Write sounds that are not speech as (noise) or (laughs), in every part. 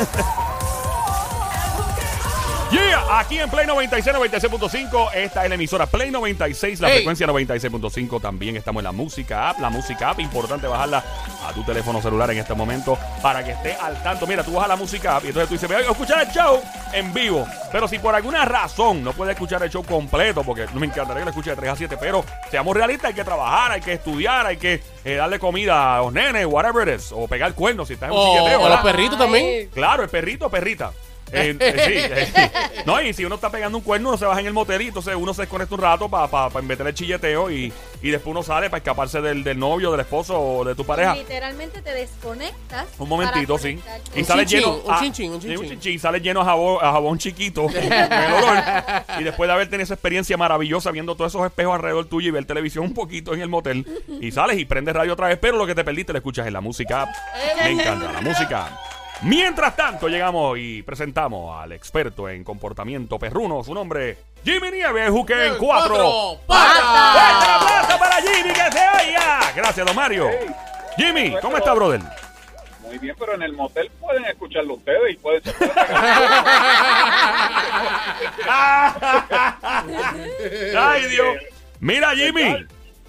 (laughs) Yeah, aquí en Play 96, 96.5, esta es la emisora Play 96, la frecuencia 96.5, también estamos en la música app, la música app, importante bajarla a tu teléfono celular en este momento para que esté al tanto. Mira, tú bajas la música app y entonces tú dices, voy a escuchar el show en vivo, pero si por alguna razón no puedes escuchar el show completo, porque me encantaría que lo escuches de 3 a 7, pero seamos realistas, hay que trabaar, hay que estudiar, hay que eh, darle comida a los nenes, whatever it is, o pegar cuernos si estás en un O, chiqueteo, o los perritos también. Claro, el perrito o perrita. Eh, eh, sí, eh, no, y si uno está pegando un cuerno, uno se baja en el motel y entonces uno se desconecta un rato para pa, pa meter el chilleteo y, y después uno sale para escaparse del, del novio, del esposo o de tu pareja. Literalmente te desconectas. Un momentito, sí. Y Un sale chinchín, lleno. un ah, chinchín, un chinchín. chinchín, y sale lleno a jabón, a jabón chiquito. (laughs) con el olor. y después de haber tenido esa experiencia maravillosa viendo todos esos espejos alrededor tuyo y ver televisión un poquito en el motel. Y sales y prendes radio otra vez, pero lo que te perdiste lo escuchas en la música. (laughs) Me encanta la música. Mientras tanto, llegamos y presentamos al experto en comportamiento perruno. Su nombre, Jimmy Nieves, Juque en cuatro. ¡Fuerte el aplauso para Jimmy que se oiga! Gracias, don Mario. Jimmy, ¿cómo está, brother? Muy bien, pero en el motel pueden escucharlo ustedes y pueden (laughs) (laughs) Ay, Dios. Mira, Jimmy.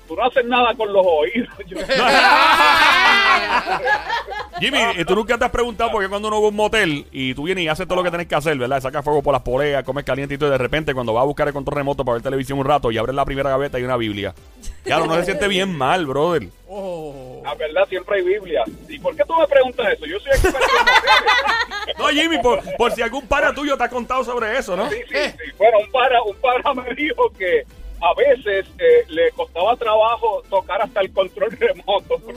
Tú no haces nada con los oídos. Yo- (laughs) Jimmy, eh, tú nunca te has preguntado por qué cuando uno va a un motel y tú vienes y haces todo lo que tienes que hacer, ¿verdad? Sacas fuego por las poleas, comes caliente y de repente cuando vas a buscar el control remoto para ver televisión un rato y abres la primera gaveta y una Biblia. Claro, no se siente bien mal, brother. Oh. La verdad, siempre hay Biblia. ¿Y por qué tú me preguntas eso? Yo soy experto en. No, Jimmy, por, por si algún para tuyo te ha contado sobre eso, ¿no? Sí, sí, sí. Bueno, un para, un para me dijo que a veces eh, le costaba trabajo tocar hasta el control remoto. (laughs)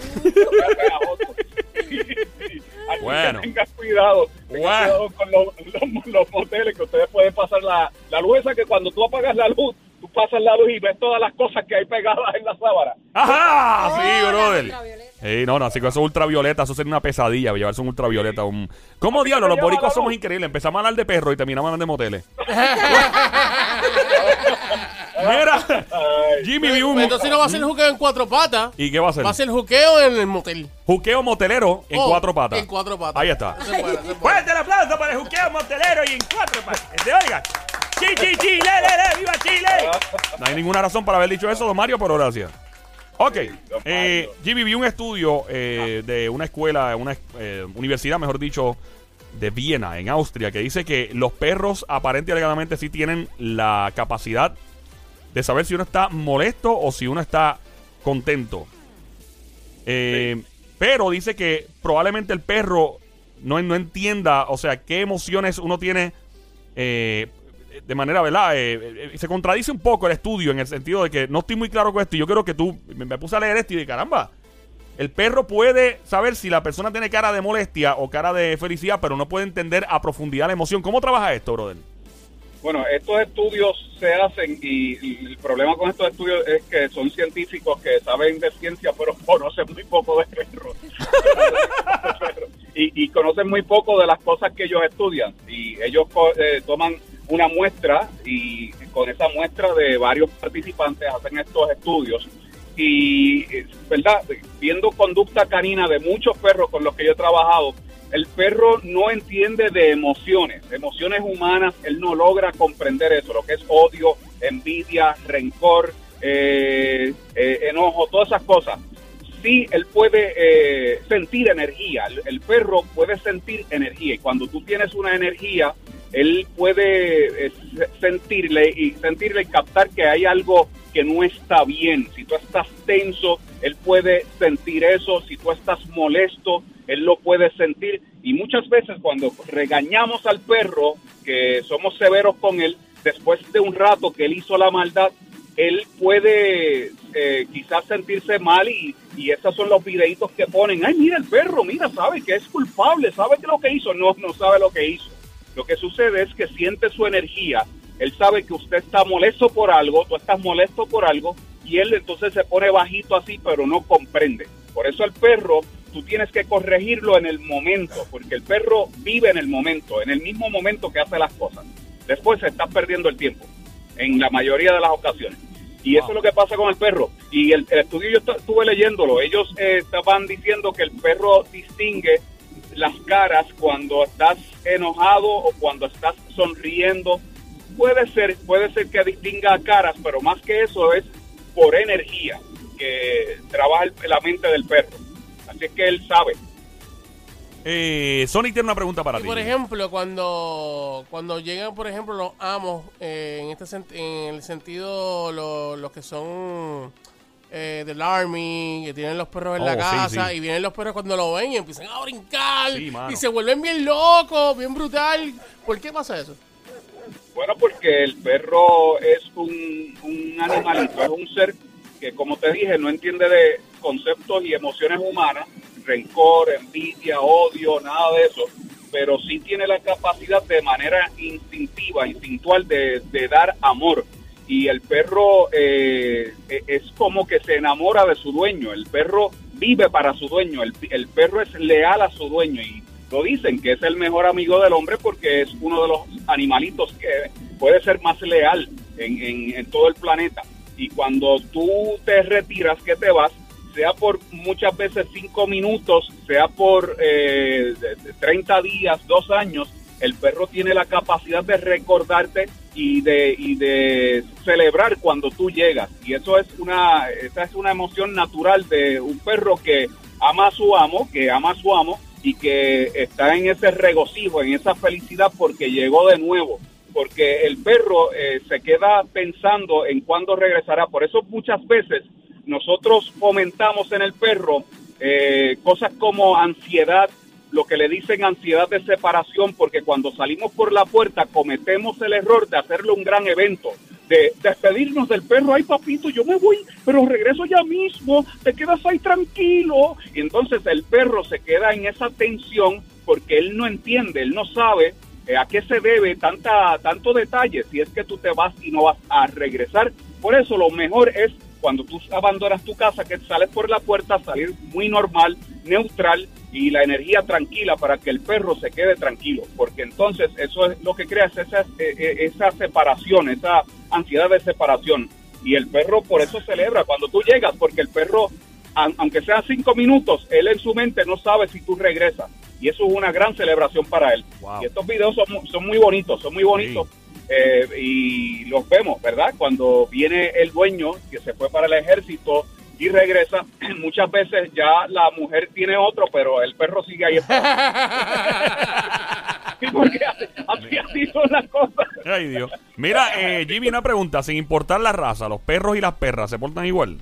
Así Bueno. que tengan cuidado. Tengan Bueno. cuidado con los, los- los moteles que ustedes pueden pasar la, la luz esa que cuando tú apagas la luz, tú pasas la luz y ves todas las cosas que hay pegadas en la sábana. ¡Ajá! Oh, Sí, la brother. ultravioleta. Sí, no, no, así que eso es ultravioleta, eso sería una pesadilla, llevarse un ultravioleta. Un... ¿Cómo diablos? Los boricuas la somos increíbles. Empezamos a hablar de perros y terminamos hablando de moteles. (laughs) Mira, Jimmy vi un... Entonces no va a ser juqueo en cuatro patas. ¿Y qué va a hacer? Va a ser juqueo en el motel. Juqueo motelero en Oh, cuatro patas. En cuatro patas. Ahí está. Fuerte el aplauso para el juqueo motelero y en cuatro patas. Que se oiga. ¡Chi, chi, chi! ¡Le! ¡Viva Chile! No hay ninguna razón para haber dicho eso, don Mario, pero gracias. Ok, eh, Jimmy, vi un estudio eh, de una escuela, una eh, universidad, mejor dicho, de Viena, en Austria, que dice que los perros aparentemente y alegadamente sí tienen la capacidad de saber si uno está molesto o si uno está contento. Eh, Pero dice que probablemente el perro no, no entienda, o sea, qué emociones uno tiene eh, de manera, ¿verdad? Eh, eh, se contradice un poco el estudio en el sentido de que no estoy muy claro con esto. y Yo creo que tú, me, me puse a leer esto y de caramba. El perro puede saber si la persona tiene cara de molestia o cara de felicidad, pero no puede entender a profundidad la emoción. ¿Cómo trabaja esto, brother? Bueno, estos estudios se hacen y, y el problema con estos estudios es que son científicos que saben de ciencia pero (laughs) conocen muy poco de perros. (laughs) y, y conocen muy poco de las cosas que ellos estudian. Y ellos eh, toman una muestra y con esa muestra de varios participantes hacen estos estudios. Y, eh, ¿verdad? Viendo conducta canina de muchos perros con los que yo he trabajado, el perro no entiende de emociones, emociones humanas, él no logra comprender eso, lo que es odio, envidia, rencor, eh, eh, enojo, todas esas cosas. Sí, él puede sentir energía, el perro puede sentir energía y cuando tú tienes una energía, él puede eh, se- sentirle y sentirle y captar que hay algo que no está bien. Si tú estás tenso, él puede sentir eso. Si tú estás molesto, él lo puede sentir. Y muchas veces cuando regañamos al perro, que somos severos con él, después de un rato que él hizo la maldad, él puede eh, quizás sentirse mal y, y esos son los videitos que ponen. Ay, mira el perro, mira, sabe que es culpable, sabe que lo que hizo. No, no sabe lo que hizo. Lo que sucede es que siente su energía. Él sabe que usted está molesto por algo, tú estás molesto por algo, y él entonces se pone bajito así, pero no comprende. Por eso el perro, tú tienes que corregirlo en el momento, porque el perro vive en el momento, en el mismo momento que hace las cosas. Después se está perdiendo el tiempo, en la mayoría de las ocasiones. Y eso es lo que pasa con el perro. Y el, estudio yo estu- estuve leyéndolo. Ellos eh, estaban diciendo que el perro distingue las caras cuando estás enojado o cuando estás sonriendo. Puede ser, puede ser que distinga caras, pero más que eso es por energía que trabaja el- la mente del perro. Así que él sabe. Eh, Sonic tiene una pregunta para Y ti. por ejemplo, cuando cuando llegan, por ejemplo, los amos, eh, en este en el sentido, lo- los que son eh, del Army, que tienen los perros en Oh, la sí, casa, sí. y vienen los perros cuando lo ven y empiezan a brincar, Sí, y se vuelven bien locos, bien brutal. ¿Por qué pasa eso? Bueno, porque el perro es un, un animalito, es un ser que, como te dije, no entiende de conceptos y emociones humanas, rencor, envidia, odio, nada de eso, pero sí tiene la capacidad de manera instintiva, instintual, de, de dar amor. Y el perro eh, es como que se enamora de su dueño, el perro vive para su dueño, el, el perro es leal a su dueño y lo dicen que es el mejor amigo del hombre porque es uno de los animalitos que puede ser más leal en, en- todo el planeta. Y cuando tú te retiras, que te vas, sea por muchas veces cinco minutos, sea por eh, de- de 30 días, dos años, el perro tiene la capacidad de recordarte y de, y de celebrar cuando tú llegas. Y eso es una, esa es una emoción natural de un perro que ama a su amo, que ama a su amo y que está en ese regocijo, en esa felicidad porque llegó de nuevo. Porque el perro eh, se queda pensando en cuándo regresará. Por eso muchas veces nosotros fomentamos en el perro eh, cosas como ansiedad, lo que le dicen ansiedad de separación, porque cuando salimos por la puerta cometemos el error de hacerle un gran evento, de despedirnos del perro, ay papito, yo me voy, pero regreso ya mismo, te quedas ahí tranquilo. Y entonces el perro se queda en esa tensión porque él no entiende, él no sabe eh, a qué se debe tanta, tanto detalle si es que tú te vas y no vas a regresar. Por eso lo mejor es cuando tú abandonas tu casa, que sales por la puerta, salir muy normal, neutral y la energía tranquila para que el perro se quede tranquilo, porque entonces eso es lo que crea es esa, eh, eh, esa separación, esa ansiedad de separación. Y el perro por eso celebra cuando tú llegas, porque el perro, aunque sea cinco minutos, él en su mente no sabe si tú regresas. Y eso es una gran celebración para él. Wow. Y estos videos son muy bonitos, son muy bonitos. Eh, y los vemos, ¿verdad? Cuando viene el dueño que se fue para el ejército y regresa, (clears throat) muchas veces ya la mujer tiene otro, pero el perro sigue ahí. (laughs) Porque así, así son las cosas. Ay, Dios. Mira, eh, Jimmy, una pregunta. Sin importar la raza, ¿los perros y las perras se portan igual?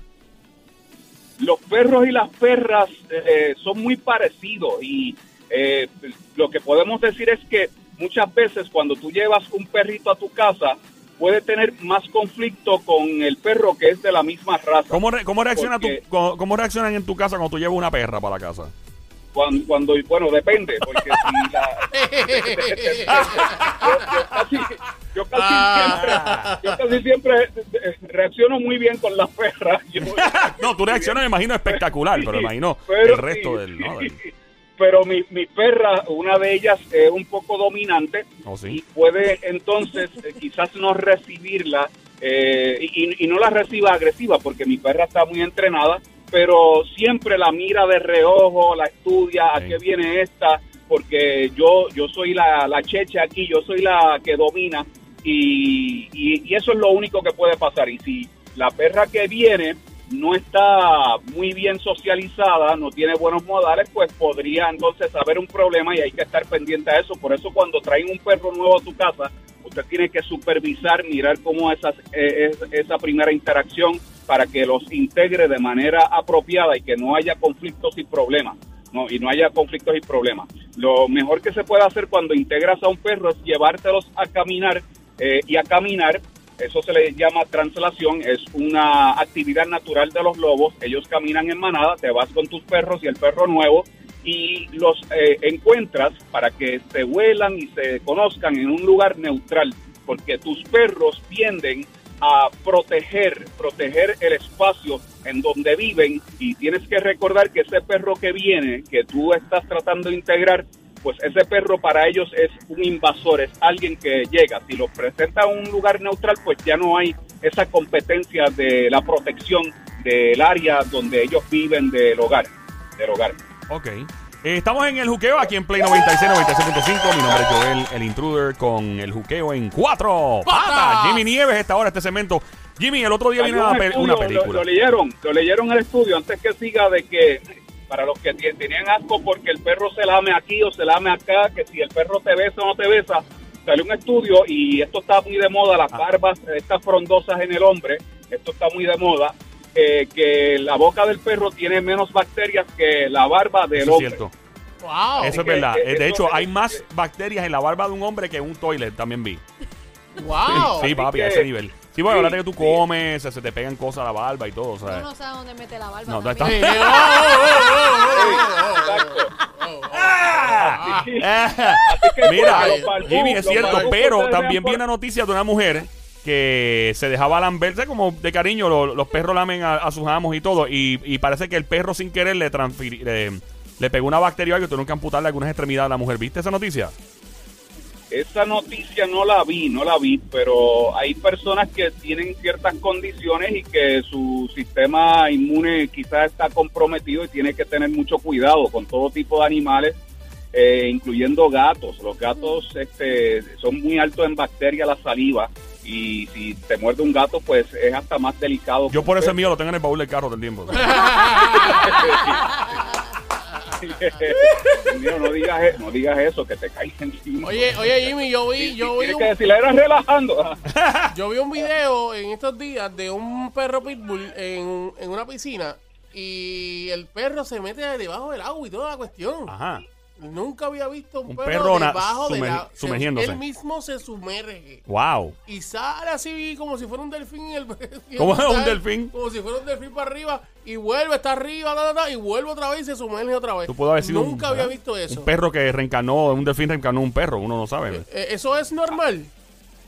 Los perros y las perras eh, son muy parecidos y eh, lo que podemos decir es que muchas veces cuando tú llevas un perrito a tu casa puede tener más conflicto con el perro que es de la misma raza. ¿Cómo, re- cómo, reacciona tu- cómo, cómo reaccionan en tu casa cuando tú llevas una perra para la casa? Cuando, cuando bueno, depende, porque si la, yo, yo casi, yo casi Ah. siempre, yo casi siempre eh, reacciono muy bien con las perras. (laughs) Yo- No, tu reacción me imagino espectacular, pero me imagino Pero el resto sí, del... ¿no? sí. del- Pero mi, mi perra, una de ellas es un poco dominante Oh, sí. y puede entonces eh, quizás no recibirla eh, y, y no la reciba agresiva porque mi perra está muy entrenada, pero siempre la mira de reojo, la estudia, a qué viene esta, porque yo, yo soy la, la cheche aquí, yo soy la que domina y, y- y eso es lo único que puede pasar. Y si la perra que viene no está muy bien socializada, no tiene buenos modales, pues podría entonces haber un problema y hay que estar pendiente a eso. Por eso cuando traen un perro nuevo a tu casa, usted tiene que supervisar, mirar cómo esas, eh, es, esa primera interacción para que los integre de manera apropiada y que no haya conflictos y problemas. No, y no haya conflictos y problemas. Lo mejor que se puede hacer cuando integras a un perro es llevártelos a caminar eh, y a caminar eso se le llama translación, es una actividad natural de los lobos. Ellos caminan en manada, te vas con tus perros y el perro nuevo y los eh, encuentras para que se huelan y se conozcan en un lugar neutral, porque tus perros tienden a proteger, proteger el espacio en donde viven y tienes que recordar que ese perro que viene, que tú estás tratando de integrar, pues ese perro para ellos es un invasor, es alguien que llega. Si lo presenta en un lugar neutral, pues ya no hay esa competencia de la protección del área donde ellos viven del hogar, del hogar. Ok. Eh, estamos en el juqueo aquí en Play 96, 96.5. Mi nombre es Joel, el intruder, con el juqueo en cuatro. Jimmy Nieves, esta hora, este segmento. Jimmy, el otro día vino un una, una lo- película. Lo, leyeron, lo leyeron en el estudio antes que siga de que para los que tenían asco porque el perro se lame aquí o se lame acá, que si el perro te besa o no te besa, salió un estudio y esto está muy de moda, las Ah. barbas, estas frondosas en el hombre, esto está muy de moda, eh, que la boca del perro tiene menos bacterias que la barba del Eso es hombre. cierto. Wow. Eso es verdad. eh, Eh, de eso hecho, es- hay más bacterias en la barba de un hombre que en un toilet, también vi. Wow. Sí, papi, a ese nivel. Sí, bueno, sí, ahora que tú sí. comes, se, se te pegan cosas a la barba y todo, Uno sea. no sabe dónde mete la barba. No, también. Está- oh, oh, oh, oh, oh, oh, oh, oh. ¡Ah! Ah. Mira, eh, Jimmy, es cierto, pero también vean vi por- una noticia de una mujer que se dejaba lamberse como de cariño, lo- los perros lamen a, a sus amos y todo, y, y parece que el perro sin querer le le, le pegó una bacteria o algo y tuvieron que amputarle algunas extremidades a la mujer. ¿Viste esa noticia? Esa noticia no la vi, no la vi, pero hay personas que tienen ciertas condiciones y que su sistema inmune quizás está comprometido y tiene que tener mucho cuidado con todo tipo de animales, eh, incluyendo gatos. Los gatos este, son muy altos en bacterias, la saliva, y si te muerde un gato, pues es hasta más delicado. Yo por ese mío lo tengo en el baúl del carro todo el tiempo. (laughs) (laughs) (laughs) Mío, no digas, e- no digas eso, que te caiga encima. Oye, oye, Jimmy, yo vi, yo vi tienes un, que decirle, era relajando. (laughs) yo vi un video en estos días de un perro pitbull en, en una piscina y el perro se mete debajo del agua y toda la cuestión. Ajá. Nunca había visto un, Un perro, perro debajo sumer- agua. Se- sumergiéndose. Él mismo se sumerge. Wow. Y sale así como si fuera un delfín. en El, (laughs) ¿Cómo es un delfín? Como si fuera un delfín para arriba. Y vuelve, está arriba, y vuelve otra vez y se sumerge otra vez. Tú puedes haber sido un- Nunca había visto eso. Un perro que reencarnó, un delfín reencarnó un perro, uno no sabe. Eh, ¿Eso es normal?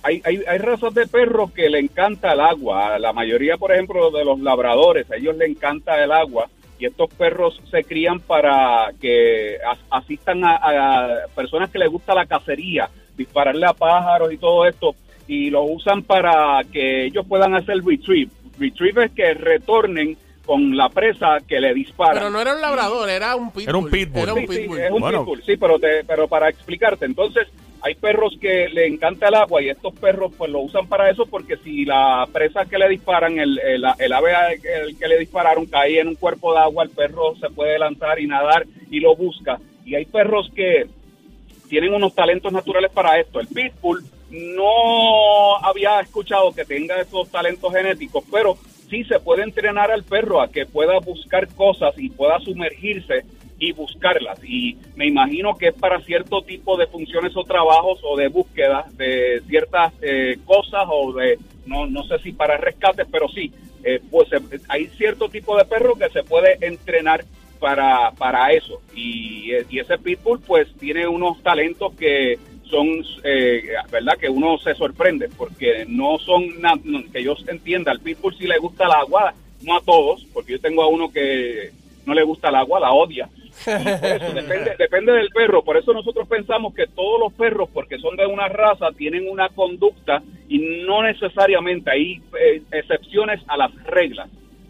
hay, hay, hay razas de perros que le encanta el agua. A la mayoría, por ejemplo, de los labradores, a ellos le encanta el agua. Y estos perros se crían para que as- asistan a, a personas que les gusta la cacería, dispararle a pájaros y todo esto. Y lo usan para que ellos puedan hacer retrieve. Retrieve es que retornen con la presa que le disparan. Pero no era un labrador, era un pitbull. Era un pitbull. Era un Sí, sí, pitbull. es un Bueno. pitbull, sí, pero, te- pero para explicarte, entonces hay perros que le encanta el agua y estos perros pues lo usan para eso porque si la presa que le disparan, el, el, el ave el que le dispararon cae en un cuerpo de agua, el perro se puede lanzar y nadar y lo busca. Y hay perros que tienen unos talentos naturales para esto. El pitbull no había escuchado que tenga esos talentos genéticos, pero sí se puede entrenar al perro a que pueda buscar cosas y pueda sumergirse y buscarlas. Y me imagino que es para cierto tipo de funciones o trabajos o de búsqueda de ciertas eh, cosas o de, no, no sé si para rescates, pero sí, eh, pues eh, hay cierto tipo de perro que se puede entrenar para, para eso. Y, eh, y ese pitbull pues tiene unos talentos que son, eh, ¿verdad? Que uno se sorprende porque no son, que yo entienda, al pitbull sí le gusta el agua, no a todos, porque yo tengo a uno que no le gusta el agua, la odia. (laughs) Depende del perro, por eso nosotros pensamos que todos los perros, porque son de una raza, tienen una conducta y no necesariamente. Hay eh, excepciones a las reglas,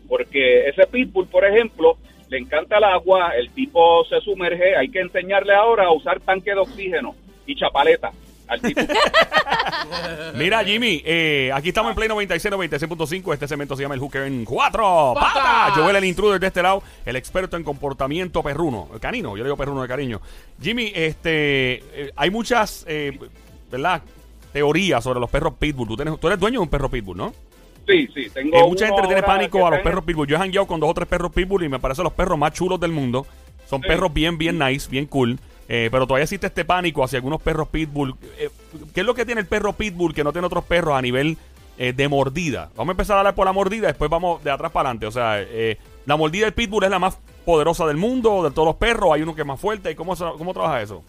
porque ese pitbull, por ejemplo, le encanta el agua, el tipo se sumerge, hay que enseñarle ahora a usar tanque de oxígeno y chapaleta al tipo. (laughs) Mira, Jimmy, eh, aquí estamos en Play 96, 96.5. Este segmento se llama El Hooker en cuatro ¡Patas! patas. Joel, el intruder de este lado, el experto en comportamiento perruno, el canino, yo le digo perruno de cariño. Jimmy, este, eh, hay muchas, eh, ¿verdad? Teorías sobre los perros pitbull. Tú, tienes- tú eres dueño de un perro pitbull, ¿no? Sí, sí, tengo Eh, mucha gente le tiene pánico a los perros pitbull. Yo he jangueado con dos o tres perros pitbull y me parecen los perros más chulos del mundo. Son Sí. perros bien, bien nice, bien cool. Eh, pero todavía existe este pánico hacia algunos perros pitbull. Eh, ¿Qué es lo que tiene el perro pitbull que no tiene otros perros a nivel eh, de mordida? Vamos a empezar a hablar por la mordida, después vamos de atrás para adelante. O sea, eh, la mordida del pitbull es la más poderosa del mundo, de todos los perros. Hay uno que es más fuerte. ¿Y cómo, cómo trabaja eso?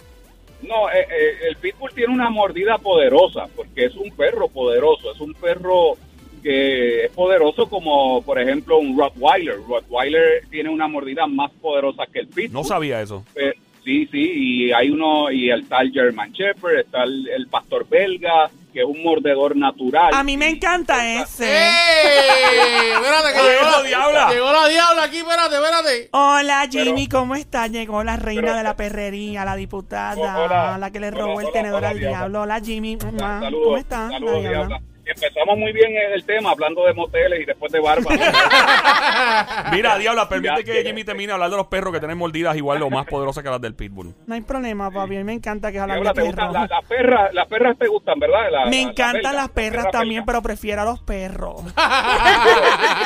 No, eh, el pitbull tiene una mordida poderosa porque es un perro poderoso, es un perro que es poderoso como por ejemplo un Rottweiler. Rottweiler tiene una mordida más poderosa que el pitbull. No sabía eso. Eh, Sí, sí, y hay uno, y el tal German Shepherd, está el, el pastor belga, que es un mordedor natural. A mí me encanta ese. ¡Ey! Espérate, que (laughs) llegó, la, diabla. llegó la diabla aquí, espérate, espérate. Hola Jimmy, Pero- ¿cómo está? Llegó la reina pero- de la perrería, la diputada, hola. la que le Hola, robó el hola, tenedor hola, al diablo. Hola Jimmy, mamá. Saludos, ¿cómo está? saludos, La diabla. Diabla. Empezamos muy bien el tema, hablando de moteles y después de barba. (laughs) Mira, Diabla, permite Ya, que. Jimmy termine hablando de los perros que tienen mordidas igual o más poderosas que las del Pitbull. No hay problema, papi. A mí me encanta que hablan Diabla, de perros. las perras, las perras te gustan, ¿verdad? La- Me la- encantan las la perras perra también, belga. pero prefiero a los perros. (laughs)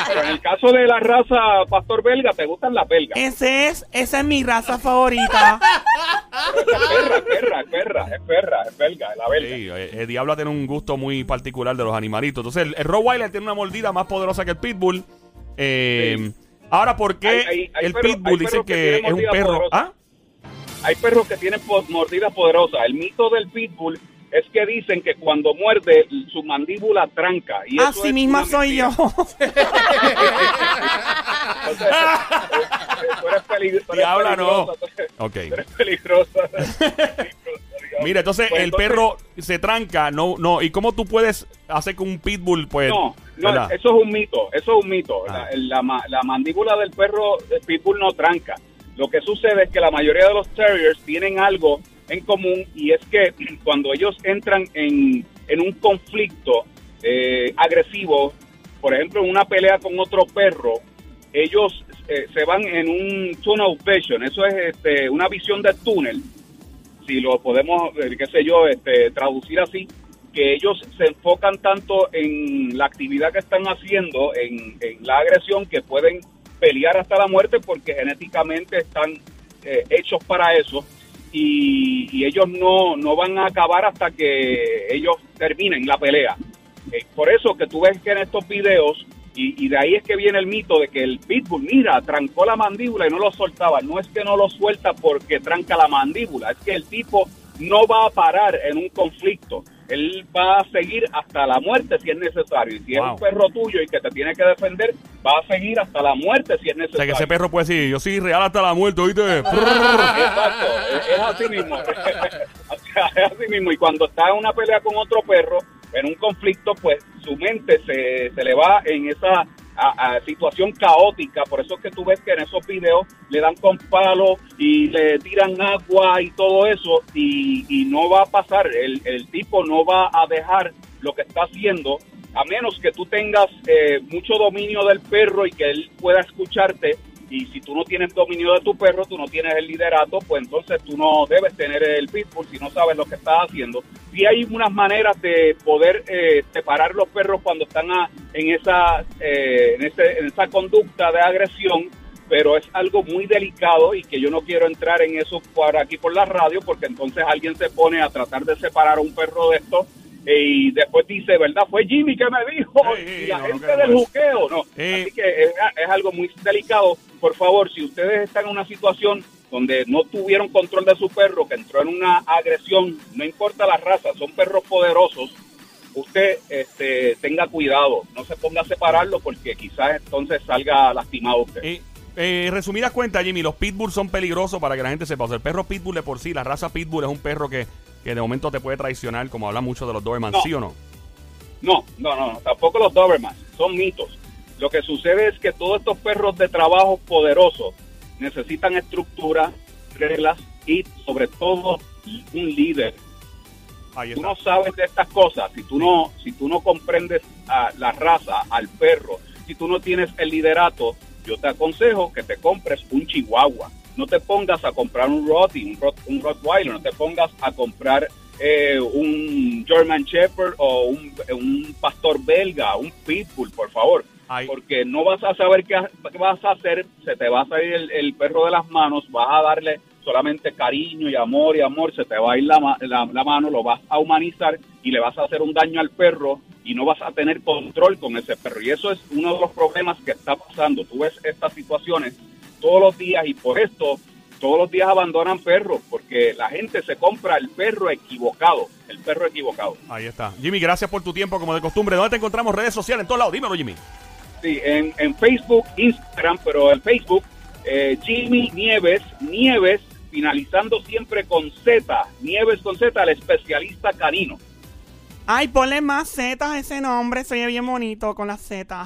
Pero en el caso de la raza pastor belga, te gustan las belgas. Ese es, esa es mi raza favorita. Pero esa es perra, es perra, es perra, es perra, es belga, es la belga. Sí, eh, el Diabla tiene un gusto muy particular de los animalitos. Entonces, el, el Rottweiler tiene una mordida más poderosa que el Pitbull. Eh, Sí. Ahora, ¿por qué Hay- hay- hay el Pitbull dice que es un mordida perro? poderosa. ¿Ah? Hay perros que tienen po- mordidas poderosas. El mito del pitbull es que dicen que cuando muerde su mandíbula tranca. Y eso Así es misma soy yo. (laughs) Entonces, tú eres pelig- tú eres Diabla, no. tú eres- Ok. (laughs) tú eres peligrosa. (laughs) digamos. Mira, entonces Pues el entonces- perro se tranca, no, no. ¿Y cómo tú puedes hacer que un pitbull, pues, No, no, ¿verdad? eso es un mito, eso es un mito. Ah. La, la la mandíbula del perro el pitbull no tranca. Lo que sucede es que la mayoría de los terriers tienen algo en común y es que (clears throat) cuando ellos entran en, en un conflicto eh, agresivo, por ejemplo, en una pelea con otro perro, ellos eh, se van en un tunnel vision, eso es este, una visión de túnel, si lo podemos, eh, qué sé yo, este, traducir así, que ellos se enfocan tanto en la actividad que están haciendo, en, en la agresión, que pueden pelear hasta la muerte porque genéticamente están eh, hechos para eso y, y ellos no, no van a acabar hasta que ellos terminen la pelea. Eh, por eso que tú ves que en estos videos, y, y de ahí es que viene el mito de que el pitbull, mira, trancó la mandíbula y no lo soltaba. No es que no lo suelta porque tranca la mandíbula, es que el tipo no va a parar en un conflicto. Él va a seguir hasta la muerte si es necesario. Y si es un perro tuyo y que te tiene que defender, va a seguir hasta la muerte si es O sea, necesario. que ese perro puede decir, yo soy real hasta la muerte, ¿oíste? (laughs) Exacto, es, es así mismo. (laughs) O sea, es así mismo. Y cuando está en una pelea con otro perro, en un conflicto, pues su mente se, se le va en esa a- situación caótica. Por eso es que tú ves que en esos videos le dan con palos y le tiran agua y todo eso. Y, y no va a pasar. El, el tipo no va a dejar lo que está haciendo. A menos que tú tengas eh, mucho dominio del perro y que él pueda escucharte y si tú no tienes dominio de tu perro, tú no tienes el liderato, pues entonces tú no debes tener el pitbull si no sabes lo que estás haciendo. Sí hay unas maneras de poder eh, separar los perros cuando están a- en, esa, eh, en, ese- en esa conducta de agresión, pero es algo muy delicado y que yo no quiero entrar en eso por aquí por la radio, porque entonces alguien se pone a tratar de separar a un perro de esto eh, y después dice, ¿verdad? Fue Jimmy que me dijo, y la no, gente del juqueo, no. Así que es, es algo muy delicado. Por favor, si ustedes están en una situación donde no tuvieron control de su perro, que entró en una agresión, no importa la raza, son perros poderosos, usted este, tenga cuidado, no se ponga a separarlo porque quizás entonces salga lastimado usted. Eh, eh, resumidas cuentas, Jimmy, los pitbulls son peligrosos para que la gente sepa. O sea, el perro pitbull de por sí, la raza pitbull es un perro que, que de momento te puede traicionar, como habla mucho de los Doberman, No. ¿sí o no? No, no, no, no, tampoco los Doberman, son mitos. Lo que sucede es que todos estos perros de trabajo poderosos necesitan estructura, reglas y sobre todo un líder. Ahí tú no sabes de estas cosas, si tú no, si tú no comprendes a la raza, al perro, si tú no tienes el liderato, yo te aconsejo que te compres un chihuahua. No te pongas a comprar un Rotti, un, Rot, un Rottweiler, no te pongas a comprar eh, un German Shepherd o un, un pastor belga, un pitbull, por favor. Porque no vas a saber qué, vas a hacer, se te va a salir el, el perro de las manos, vas a darle solamente cariño y amor y amor, se te va a ir la, la mano, lo vas a humanizar y le vas a hacer un daño al perro y no vas a tener control con ese perro. Y eso es uno de los problemas que está pasando. Tú ves estas situaciones todos los días y por esto todos los días abandonan perros porque la gente se compra el perro equivocado, el perro equivocado. Ahí está. Jimmy, gracias por tu tiempo, como de costumbre. ¿Dónde te encontramos? Redes sociales en todos lados. Dímelo, Jimmy. Sí, en, en Facebook, Instagram, pero en Facebook, eh, Jimmy Nieves, Nieves finalizando siempre con Z, Nieves con Z, el especialista canino. Ay, ponle más Z a ese nombre. Soy bien bonito con las Z.